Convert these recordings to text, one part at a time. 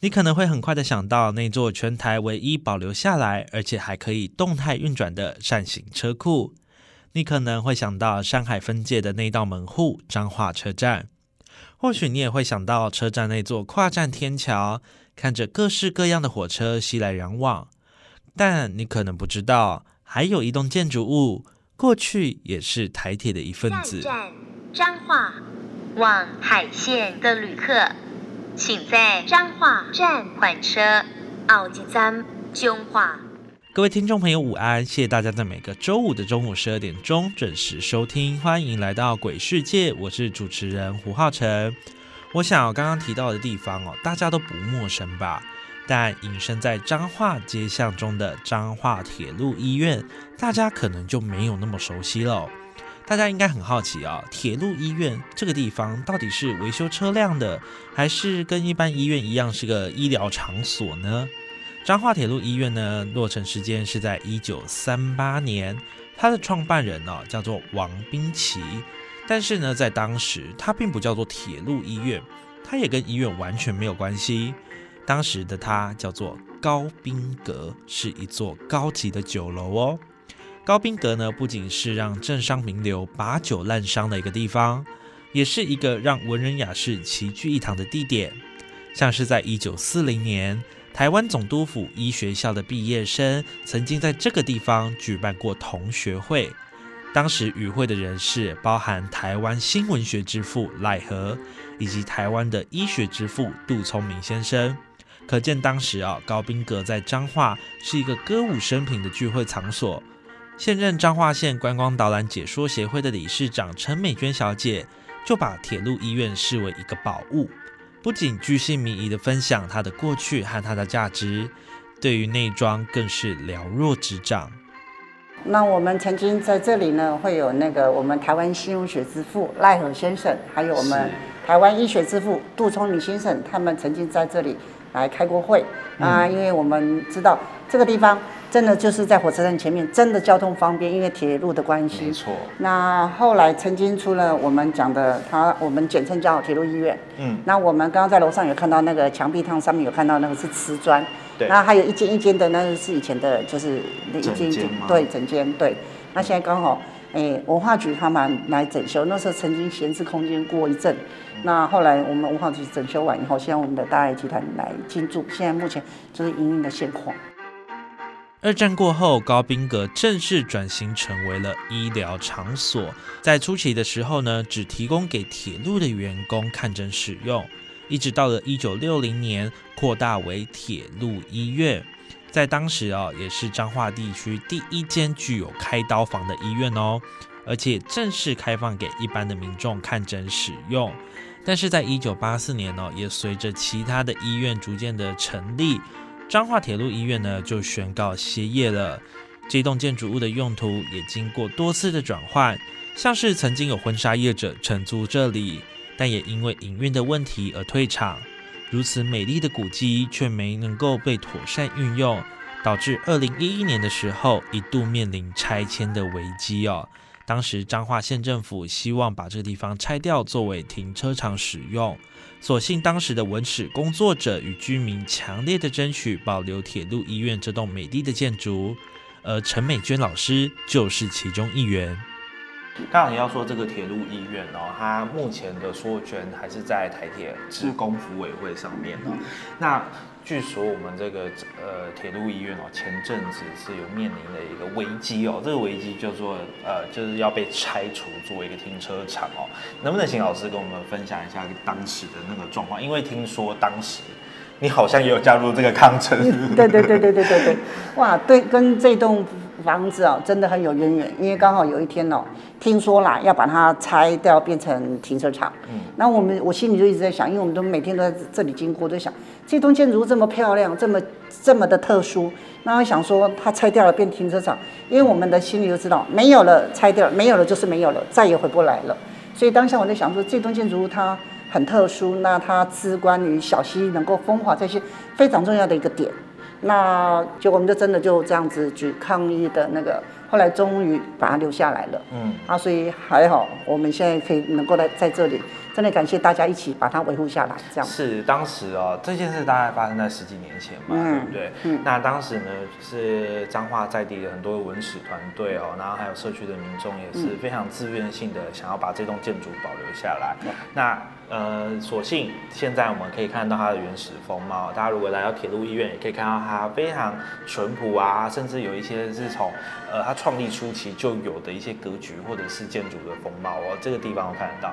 你可能会很快的想到那座全台唯一保留下来，而且还可以动态运转的扇形车库。你可能会想到山海分界的那道门户——彰化车站。或许你也会想到车站那座跨站天桥，看着各式各样的火车熙来攘往。但你可能不知道，还有一栋建筑物，过去也是台铁的一份子。站彰化往海线的旅客。请在彰化站换车，奥吉站中化。各位听众朋友，午安！谢谢大家在每个周五的中午十二点钟准时收听，欢迎来到鬼世界，我是主持人胡浩辰。我想刚刚提到的地方哦，大家都不陌生吧？但隐身在彰化街巷中的彰化铁路医院，大家可能就没有那么熟悉了。大家应该很好奇啊，铁路医院这个地方到底是维修车辆的，还是跟一般医院一样是个医疗场所呢？彰化铁路医院呢，落成时间是在一九三八年，它的创办人呢叫做王冰奇，但是呢，在当时它并不叫做铁路医院，它也跟医院完全没有关系。当时的它叫做高宾阁，是一座高级的酒楼哦。高宾阁呢，不仅是让政商名流把酒滥觞的一个地方，也是一个让文人雅士齐聚一堂的地点。像是在一九四零年，台湾总督府医学校的毕业生曾经在这个地方举办过同学会，当时与会的人士包含台湾新闻学之父赖和，以及台湾的医学之父杜聪明先生。可见当时啊，高宾阁在彰化是一个歌舞升平的聚会场所。现任彰化县观光导览解说协会的理事长陈美娟小姐，就把铁路医院视为一个宝物，不仅居心民仪的分享它的过去和它的价值，对于内装更是了若指掌。那我们曾经在这里呢，会有那个我们台湾新闻学之父赖和先生，还有我们台湾医学之父杜聪明先生，他们曾经在这里来开过会啊，因为我们知道这个地方。真的就是在火车站前面，真的交通方便，因为铁路的关系。没错。那后来曾经出了我们讲的，它我们简称叫铁路医院。嗯。那我们刚刚在楼上有看到那个墙壁上上面有看到那个是瓷砖。对。那还有一间一间的，那是以前的，就是那一间一间对整间对。那现在刚好，哎，文化局他们来整修，那时候曾经闲置空间过一阵。那后来我们文化局整修完以后，现在我们的大爱集团来进驻，现在目前就是营运的现况。二战过后，高宾阁正式转型成为了医疗场所。在初期的时候呢，只提供给铁路的员工看诊使用，一直到了一九六零年，扩大为铁路医院。在当时啊，也是彰化地区第一间具有开刀房的医院哦，而且正式开放给一般的民众看诊使用。但是在一九八四年呢，也随着其他的医院逐渐的成立。彰化铁路医院呢，就宣告歇业了。这栋建筑物的用途也经过多次的转换，像是曾经有婚纱业者承租这里，但也因为营运的问题而退场。如此美丽的古迹却没能够被妥善运用，导致二零一一年的时候一度面临拆迁的危机哦。当时彰化县政府希望把这个地方拆掉，作为停车场使用。所幸当时的文史工作者与居民强烈的争取保留铁路医院这栋美丽的建筑，而陈美娟老师就是其中一员。刚好你要说这个铁路医院哦，它目前的所有权还是在台铁职工服委会上面哦。那据说我们这个呃铁路医院哦，前阵子是有面临的一个危机哦，这个危机叫做呃就是要被拆除作为一个停车场哦。能不能请老师跟我们分享一下当时的那个状况？因为听说当时你好像也有加入这个抗争。对对对对对对对，哇，对，跟这栋房子哦，真的很有渊源，因为刚好有一天哦，听说啦要把它拆掉变成停车场，嗯，那我们我心里就一直在想，因为我们都每天都在这里经过，都想这栋建筑物这么漂亮，这么这么的特殊，那我想说它拆掉了变停车场，因为我们的心里就知道没有了拆掉，没有了就是没有了，再也回不来了，所以当下我在想说这栋建筑物它很特殊，那它至关于小溪能够风化这些非常重要的一个点。那就我们就真的就这样子举抗议的那个，后来终于把他留下来了。嗯，啊，所以还好，我们现在可以能够来在这里，真的感谢大家一起把它维护下来。这样是当时哦，这件事大概发生在十几年前嘛，对不对？嗯，那当时呢是彰化在地的很多文史团队哦，然后还有社区的民众也是非常自愿性的想要把这栋建筑保留下来。那呃，所幸现在我们可以看到它的原始风貌。大家如果来到铁路医院，也可以看到它非常淳朴啊，甚至有一些是从呃它创立初期就有的一些格局或者是建筑的风貌哦。这个地方我看得到。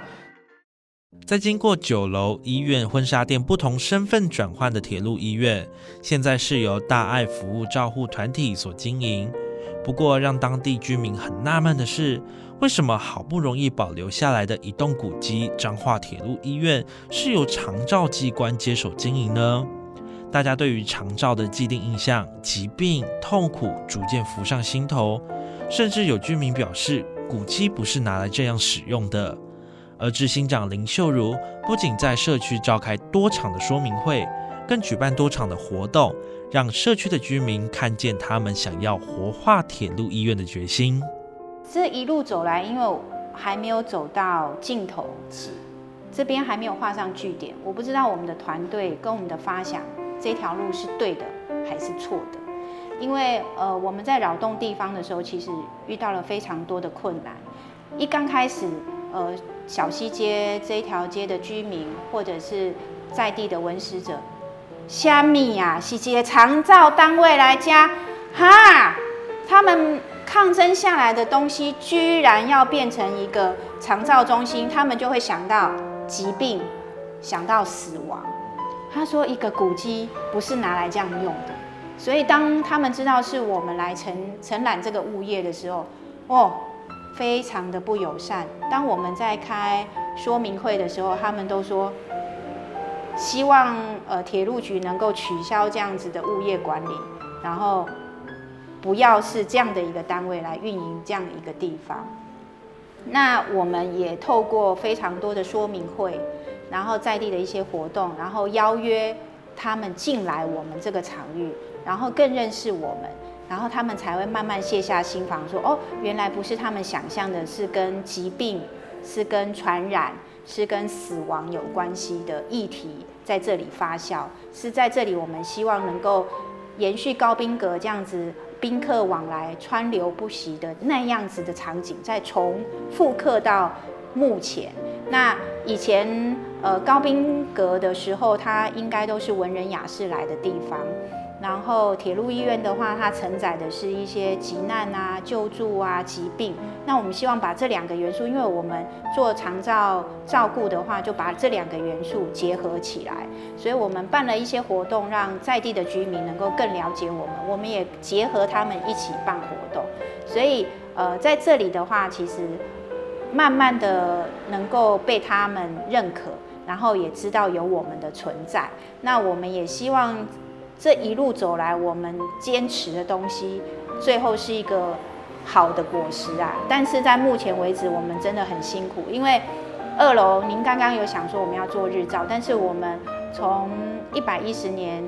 在经过酒楼、医院、婚纱店不同身份转换的铁路医院，现在是由大爱服务照护团体所经营。不过，让当地居民很纳闷的是。为什么好不容易保留下来的一栋古迹——彰化铁路医院，是由长照机关接手经营呢？大家对于长照的既定印象，疾病痛苦逐渐浮上心头，甚至有居民表示，古迹不是拿来这样使用的。而执行长林秀如不仅在社区召开多场的说明会，更举办多场的活动，让社区的居民看见他们想要活化铁路医院的决心。这一路走来，因为还没有走到尽头，是这边还没有画上句点。我不知道我们的团队跟我们的发想，这条路是对的还是错的。因为呃，我们在扰动地方的时候，其实遇到了非常多的困难。一刚开始，呃，小西街这一条街的居民，或者是在地的文史者，虾米呀，是接长照单位来加，哈，他们。抗争下来的东西，居然要变成一个长照中心，他们就会想到疾病，想到死亡。他说，一个古迹不是拿来这样用的。所以，当他们知道是我们来承承揽这个物业的时候，哦，非常的不友善。当我们在开说明会的时候，他们都说，希望呃铁路局能够取消这样子的物业管理，然后。不要是这样的一个单位来运营这样一个地方。那我们也透过非常多的说明会，然后在地的一些活动，然后邀约他们进来我们这个场域，然后更认识我们，然后他们才会慢慢卸下心防，说哦，原来不是他们想象的，是跟疾病、是跟传染、是跟死亡有关系的议题在这里发酵，是在这里我们希望能够延续高宾阁这样子。宾客往来、川流不息的那样子的场景，再重复刻到目前。那以前呃高宾阁的时候，它应该都是文人雅士来的地方。然后铁路医院的话，它承载的是一些急难啊、救助啊、疾病。那我们希望把这两个元素，因为我们做长照照顾的话，就把这两个元素结合起来。所以我们办了一些活动，让在地的居民能够更了解我们。我们也结合他们一起办活动。所以呃，在这里的话，其实慢慢的能够被他们认可，然后也知道有我们的存在。那我们也希望。这一路走来，我们坚持的东西，最后是一个好的果实啊！但是在目前为止，我们真的很辛苦，因为二楼您刚刚有想说我们要做日照，但是我们从一百一十年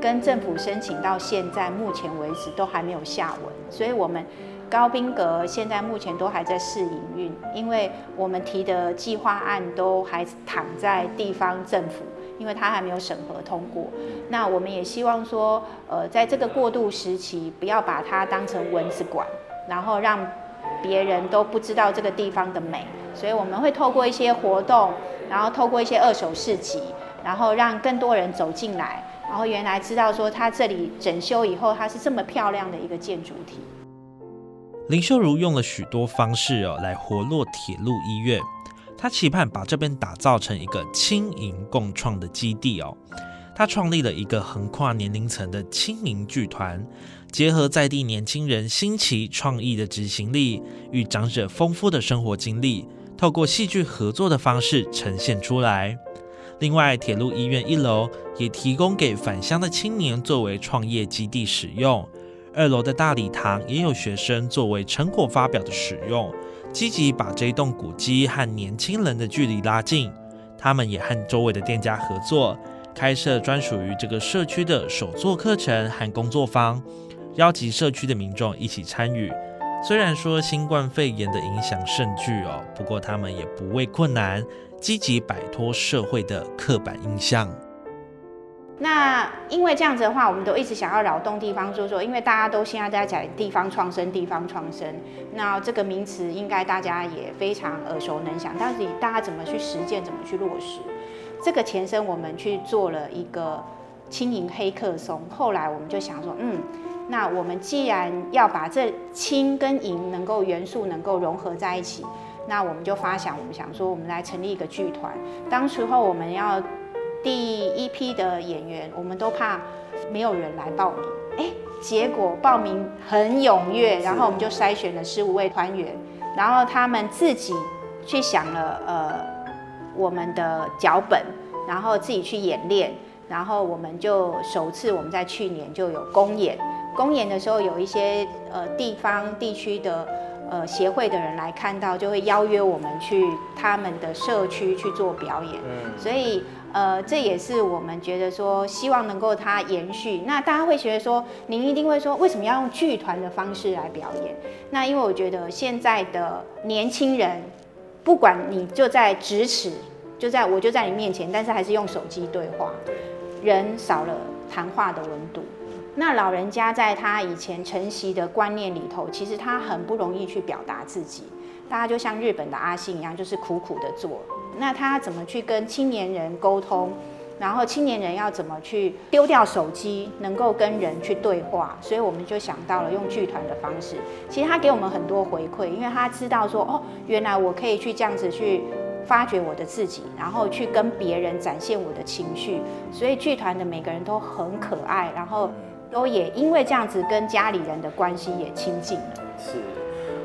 跟政府申请到现在，目前为止都还没有下文，所以我们高宾阁现在目前都还在试营运，因为我们提的计划案都还躺在地方政府。因为它还没有审核通过，那我们也希望说，呃，在这个过渡时期，不要把它当成蚊子馆，然后让别人都不知道这个地方的美，所以我们会透过一些活动，然后透过一些二手市集，然后让更多人走进来，然后原来知道说它这里整修以后，它是这么漂亮的一个建筑体。林秀如用了许多方式哦来活络铁路医院，他期盼把这边打造成一个轻盈共创的基地哦。他创立了一个横跨年龄层的轻盈剧团，结合在地年轻人新奇创意的执行力与长者丰富的生活经历，透过戏剧合作的方式呈现出来。另外，铁路医院一楼也提供给返乡的青年作为创业基地使用。二楼的大礼堂也有学生作为成果发表的使用，积极把这一栋古迹和年轻人的距离拉近。他们也和周围的店家合作，开设专属于这个社区的手作课程和工作坊，邀集社区的民众一起参与。虽然说新冠肺炎的影响甚巨哦，不过他们也不畏困难，积极摆脱社会的刻板印象。那因为这样子的话，我们都一直想要扰动地方说说，因为大家都现在在讲地方创生，地方创生，那这个名词应该大家也非常耳熟能详。但是大家怎么去实践，怎么去落实？这个前身我们去做了一个轻盈黑客松，后来我们就想说，嗯，那我们既然要把这轻跟银能够元素能够融合在一起，那我们就发想，我们想说，我们来成立一个剧团。当时候我们要。第一批的演员，我们都怕没有人来报名，哎，结果报名很踊跃，然后我们就筛选了十五位团员，然后他们自己去想了呃我们的脚本，然后自己去演练，然后我们就首次我们在去年就有公演，公演的时候有一些呃地方地区的呃协会的人来看到，就会邀约我们去他们的社区去做表演，嗯，所以。呃，这也是我们觉得说，希望能够它延续。那大家会觉得说，您一定会说，为什么要用剧团的方式来表演？那因为我觉得现在的年轻人，不管你就在咫尺，就在我就在你面前，但是还是用手机对话，人少了谈话的温度。那老人家在他以前承袭的观念里头，其实他很不容易去表达自己。大家就像日本的阿信一样，就是苦苦的做。那他怎么去跟青年人沟通？然后青年人要怎么去丢掉手机，能够跟人去对话？所以我们就想到了用剧团的方式。其实他给我们很多回馈，因为他知道说，哦，原来我可以去这样子去发掘我的自己，然后去跟别人展现我的情绪。所以剧团的每个人都很可爱，然后都也因为这样子跟家里人的关系也亲近了。是。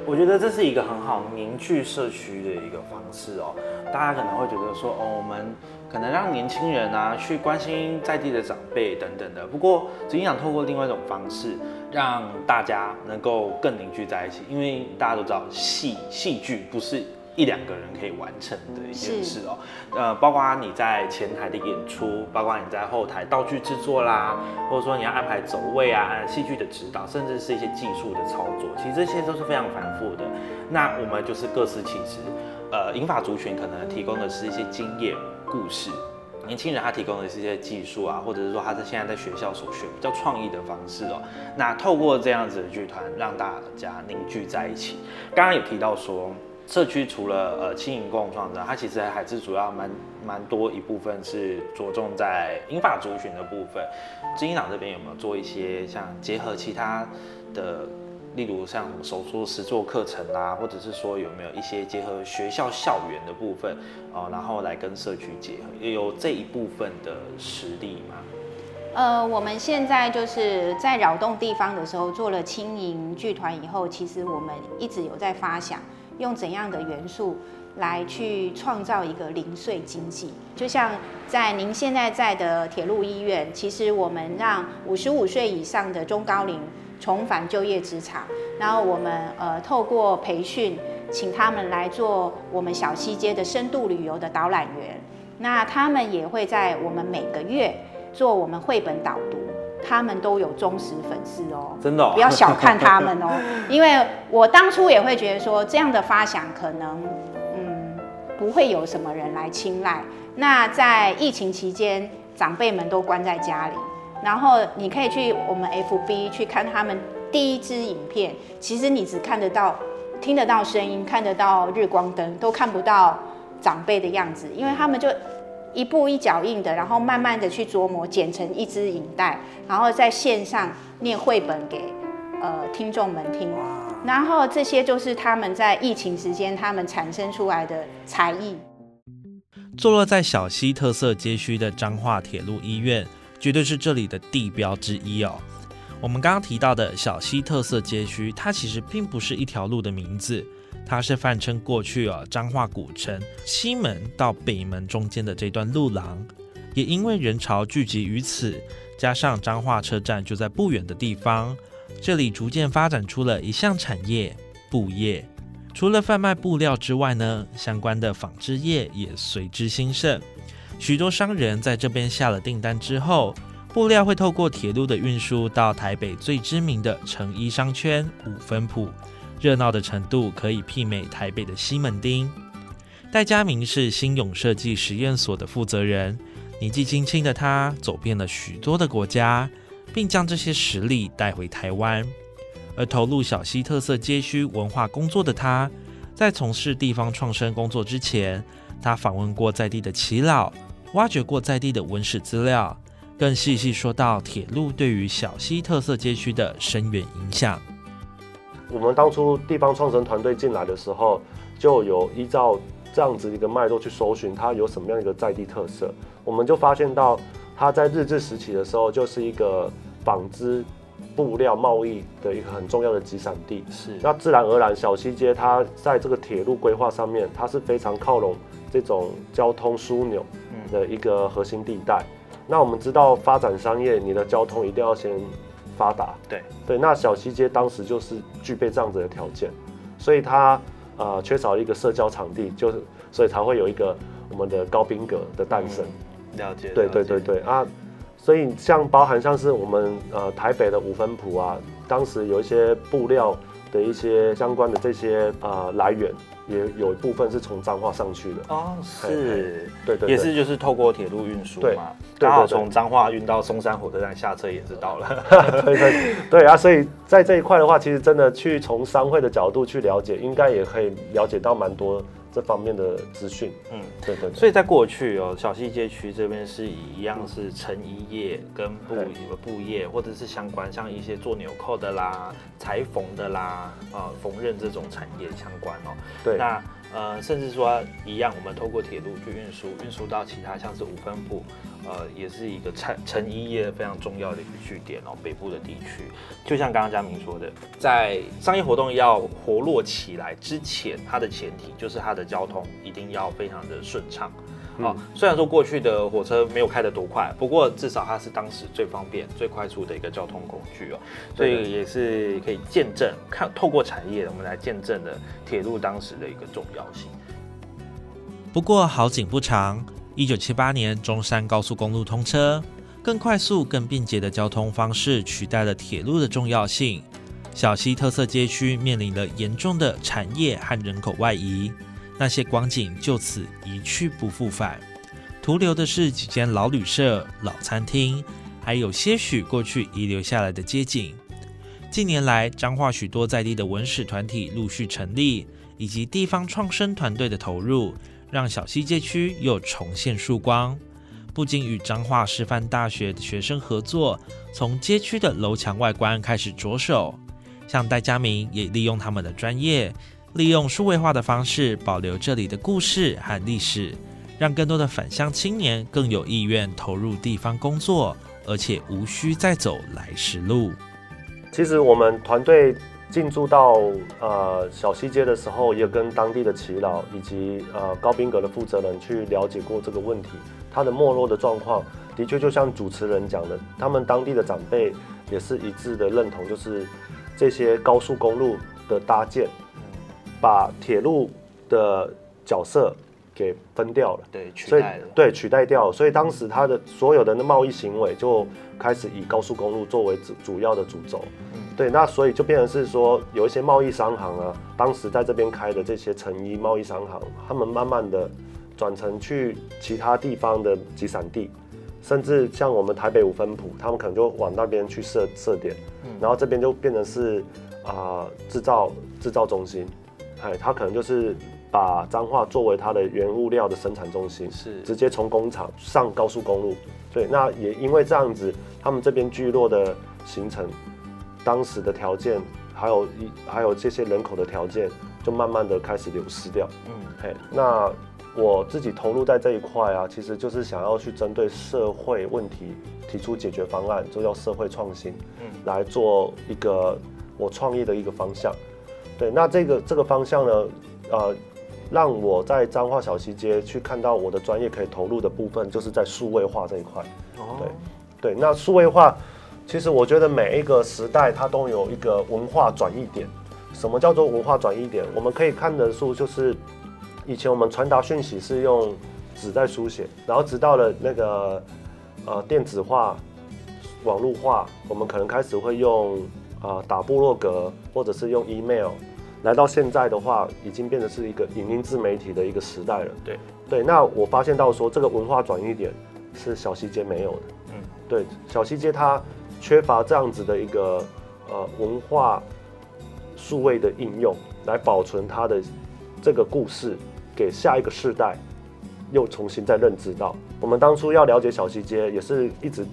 我觉得这是一个很好凝聚社区的一个方式哦。大家可能会觉得说，哦，我们可能让年轻人啊去关心在地的长辈等等的。不过，只想透过另外一种方式，让大家能够更凝聚在一起。因为大家都知道，戏戏剧不是。一两个人可以完成的一件事哦，呃，包括你在前台的演出，包括你在后台道具制作啦，或者说你要安排走位啊，戏剧的指导，甚至是一些技术的操作，其实这些都是非常繁复的。那我们就是各司其职，呃，银发族群可能提供的是一些经验故事，年轻人他提供的是一些技术啊，或者是说他在现在在学校所学比较创意的方式哦。那透过这样子的剧团，让大家凝聚在一起。刚刚有提到说。社区除了呃轻盈共创的，它其实还是主要蛮蛮多一部分是着重在英法族群的部分。金英党这边有没有做一些像结合其他的，例如像什么手作实作课程啊，或者是说有没有一些结合学校校园的部分哦，然后来跟社区结合，有这一部分的实力吗？呃，我们现在就是在扰动地方的时候做了轻盈剧团以后，其实我们一直有在发想。用怎样的元素来去创造一个零碎经济？就像在您现在在的铁路医院，其实我们让五十五岁以上的中高龄重返就业职场，然后我们呃透过培训，请他们来做我们小西街的深度旅游的导览员，那他们也会在我们每个月做我们绘本导读。他们都有忠实粉丝哦，真的，不要小看他们哦。因为我当初也会觉得说，这样的发想可能，嗯，不会有什么人来青睐。那在疫情期间，长辈们都关在家里，然后你可以去我们 FB 去看他们第一支影片，其实你只看得到听得到声音，看得到日光灯，都看不到长辈的样子，因为他们就一步一脚印的，然后慢慢的去琢磨，剪成一支影带，然后在线上念绘本给呃听众们听。然后这些就是他们在疫情时间他们产生出来的才艺。坐落在小溪特色街区的彰化铁路医院，绝对是这里的地标之一哦。我们刚刚提到的小溪特色街区，它其实并不是一条路的名字，它是泛称过去啊彰化古城西门到北门中间的这段路廊。也因为人潮聚集于此，加上彰化车站就在不远的地方，这里逐渐发展出了一项产业——布业。除了贩卖布料之外呢，相关的纺织业也随之兴盛。许多商人在这边下了订单之后，布料会透过铁路的运输到台北最知名的成衣商圈五分埔，热闹的程度可以媲美台北的西门町。戴家明是新永设计实验所的负责人，年纪轻轻的他走遍了许多的国家，并将这些实力带回台湾。而投入小溪特色街区文化工作的他，在从事地方创生工作之前，他访问过在地的耆老，挖掘过在地的文史资料，更细细说到铁路对于小溪特色街区的深远影响。我们当初地方创生团队进来的时候，就有依照这样子一个脉络去搜寻它有什么样一个在地特色，我们就发现到它在日治时期的时候就是一个纺织。布料贸易的一个很重要的集散地，是那自然而然，小西街它在这个铁路规划上面，它是非常靠拢这种交通枢纽的一个核心地带。那我们知道，发展商业，你的交通一定要先发达。对对，那小西街当时就是具备这样子的条件，所以它呃缺少一个社交场地，就是所以才会有一个我们的高宾阁的诞生。了解，对对对对啊。所以像包含像是我们呃台北的五分埔啊，当时有一些布料的一些相关的这些呃来源，也有一部分是从彰化上去的哦，是，对对，也是就是透过铁路运输嘛，刚好从彰化运到松山火车站下车也是到了，对对对啊，所以在这一块的话，其实真的去从商会的角度去了解，应该也可以了解到蛮多。这方面的资讯，嗯，对对，所以在过去哦，小西街区这边是以一样是成衣业跟布布业，或者是相关像一些做纽扣的啦、裁缝的啦、啊缝纫这种产业相关哦。对，那。呃，甚至说一样，我们透过铁路去运输，运输到其他像是五分部，呃，也是一个成成衣业非常重要的一个据点哦。北部的地区，就像刚刚嘉明说的，在商业活动要活络起来之前，它的前提就是它的交通一定要非常的顺畅。哦，虽然说过去的火车没有开得多快，不过至少它是当时最方便、最快速的一个交通工具哦，所以也是可以见证看透过产业，我们来见证了铁路当时的一个重要性。不过好景不长，一九七八年中山高速公路通车，更快速、更便捷的交通方式取代了铁路的重要性，小溪特色街区面临了严重的产业和人口外移。那些光景就此一去不复返，徒留的是几间老旅社、老餐厅，还有些许过去遗留下来的街景。近年来，彰化许多在地的文史团体陆续成立，以及地方创生团队的投入，让小溪街区又重现曙光。不仅与彰化师范大学的学生合作，从街区的楼墙外观开始着手，像戴家明也利用他们的专业。利用数位化的方式保留这里的故事和历史，让更多的返乡青年更有意愿投入地方工作，而且无需再走来时路。其实我们团队进驻到呃小西街的时候，也跟当地的耆老以及呃高宾阁的负责人去了解过这个问题。它的没落的状况，的确就像主持人讲的，他们当地的长辈也是一致的认同，就是这些高速公路的搭建。把铁路的角色给分掉了，对，取代了，对，取代掉，所以当时他的所有的那贸易行为就开始以高速公路作为主主要的主轴，对，那所以就变成是说有一些贸易商行啊，当时在这边开的这些成衣贸易商行，他们慢慢的转成去其他地方的集散地，甚至像我们台北五分埔，他们可能就往那边去设设点，然后这边就变成是啊制造制造中心。哎，他可能就是把彰化作为他的原物料的生产中心，是直接从工厂上高速公路。对，那也因为这样子，他们这边聚落的形成，当时的条件，还有一还有这些人口的条件，就慢慢的开始流失掉。嗯，嘿，那我自己投入在这一块啊，其实就是想要去针对社会问题提出解决方案，就叫社会创新，嗯，来做一个我创业的一个方向。对，那这个这个方向呢，呃。让我在彰化小西街去看到我的专业可以投入的部分，就是在数位化这一块。哦，对，对，那数位化，其实我觉得每一个时代它都有一个文化转移点。什么叫做文化转移点？我们可以看得出就是，以前我们传达讯息是用纸在书写，然后直到了那个呃电子化、网络化，我们可能开始会用啊打部落格，或者是用 email。来到现在的话，已经变得是一个影音自媒体的一个时代了。对对，那我发现到说这个文化转移点是小西街没有的。嗯，对，小西街它缺乏这样子的一个呃文化数位的应用，来保存它的这个故事，给下一个世代又重新再认知到。我们当初要了解小西街，也是一直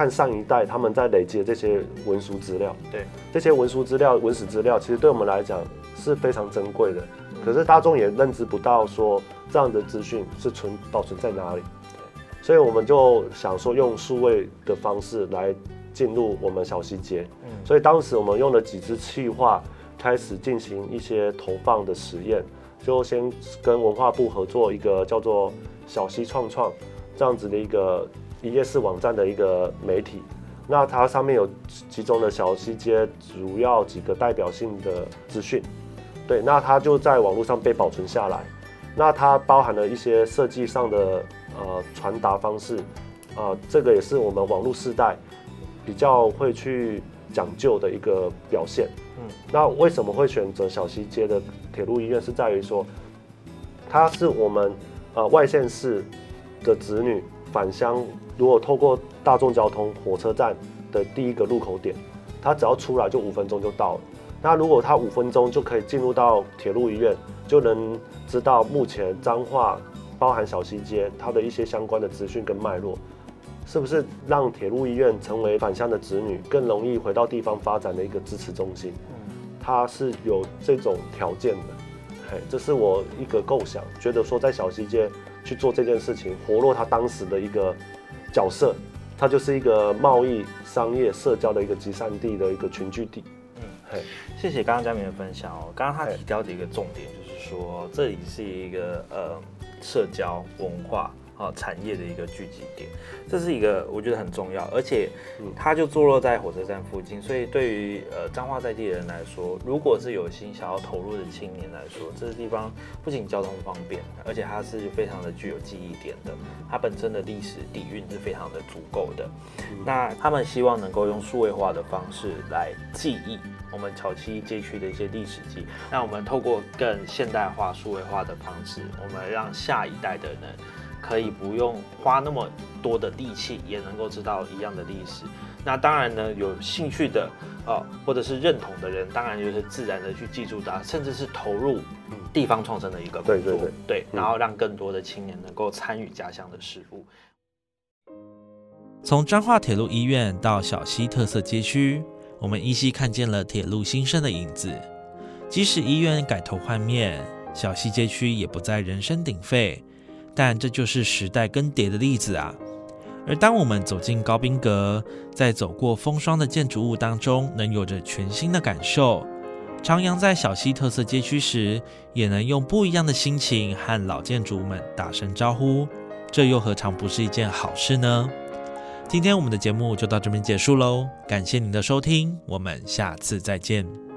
看上一代他们在累积的这些文书资料。对，这些文书资料、文史资料，其实对我们来讲。是非常珍贵的，可是大众也认知不到说这样的资讯是存保存在哪里，所以我们就想说用数位的方式来进入我们小溪街，所以当时我们用了几支气化开始进行一些投放的实验，就先跟文化部合作一个叫做小溪创创这样子的一个一页式网站的一个媒体，那它上面有其中的小溪街主要几个代表性的资讯。对，那它就在网络上被保存下来。那它包含了一些设计上的呃传达方式，啊，这个也是我们网络时代比较会去讲究的一个表现。嗯，那为什么会选择小西街的铁路医院？是在于说，它是我们呃外县市的子女返乡，如果透过大众交通火车站的第一个入口点，他只要出来就五分钟就到了。那如果他五分钟就可以进入到铁路医院，就能知道目前彰化包含小西街它的一些相关的资讯跟脉络，是不是让铁路医院成为返乡的子女更容易回到地方发展的一个支持中心？嗯，它是有这种条件的，嘿，这是我一个构想，觉得说在小西街去做这件事情，活络他当时的一个角色，它就是一个贸易、商业、社交的一个集散地的一个群聚地。嗯谢谢刚刚嘉明的分享哦。刚刚他提到的一个重点就是说，这里是一个呃社交文化啊产业的一个聚集点，这是一个我觉得很重要，而且它就坐落在火车站附近，所以对于呃彰化在地人来说，如果是有心想要投入的青年来说，这个地方不仅交通方便，而且它是非常的具有记忆点的，它本身的历史底蕴是非常的足够的。那他们希望能够用数位化的方式来记忆。我们潮溪街区的一些历史记，那我们透过更现代化、数位化的方式，我们让下一代的人可以不用花那么多的力气，也能够知道一样的历史。那当然呢，有兴趣的哦，或者是认同的人，当然就是自然的去记住它，甚至是投入地方创生的一个工作。对对对，对，然后让更多的青年能够参与家乡的事物。从彰化铁路医院到小溪特色街区。我们依稀看见了铁路新生的影子，即使医院改头换面，小溪街区也不再人声鼎沸，但这就是时代更迭的例子啊。而当我们走进高宾阁，在走过风霜的建筑物当中，能有着全新的感受；徜徉在小溪特色街区时，也能用不一样的心情和老建筑们打声招呼，这又何尝不是一件好事呢？今天我们的节目就到这边结束喽，感谢您的收听，我们下次再见。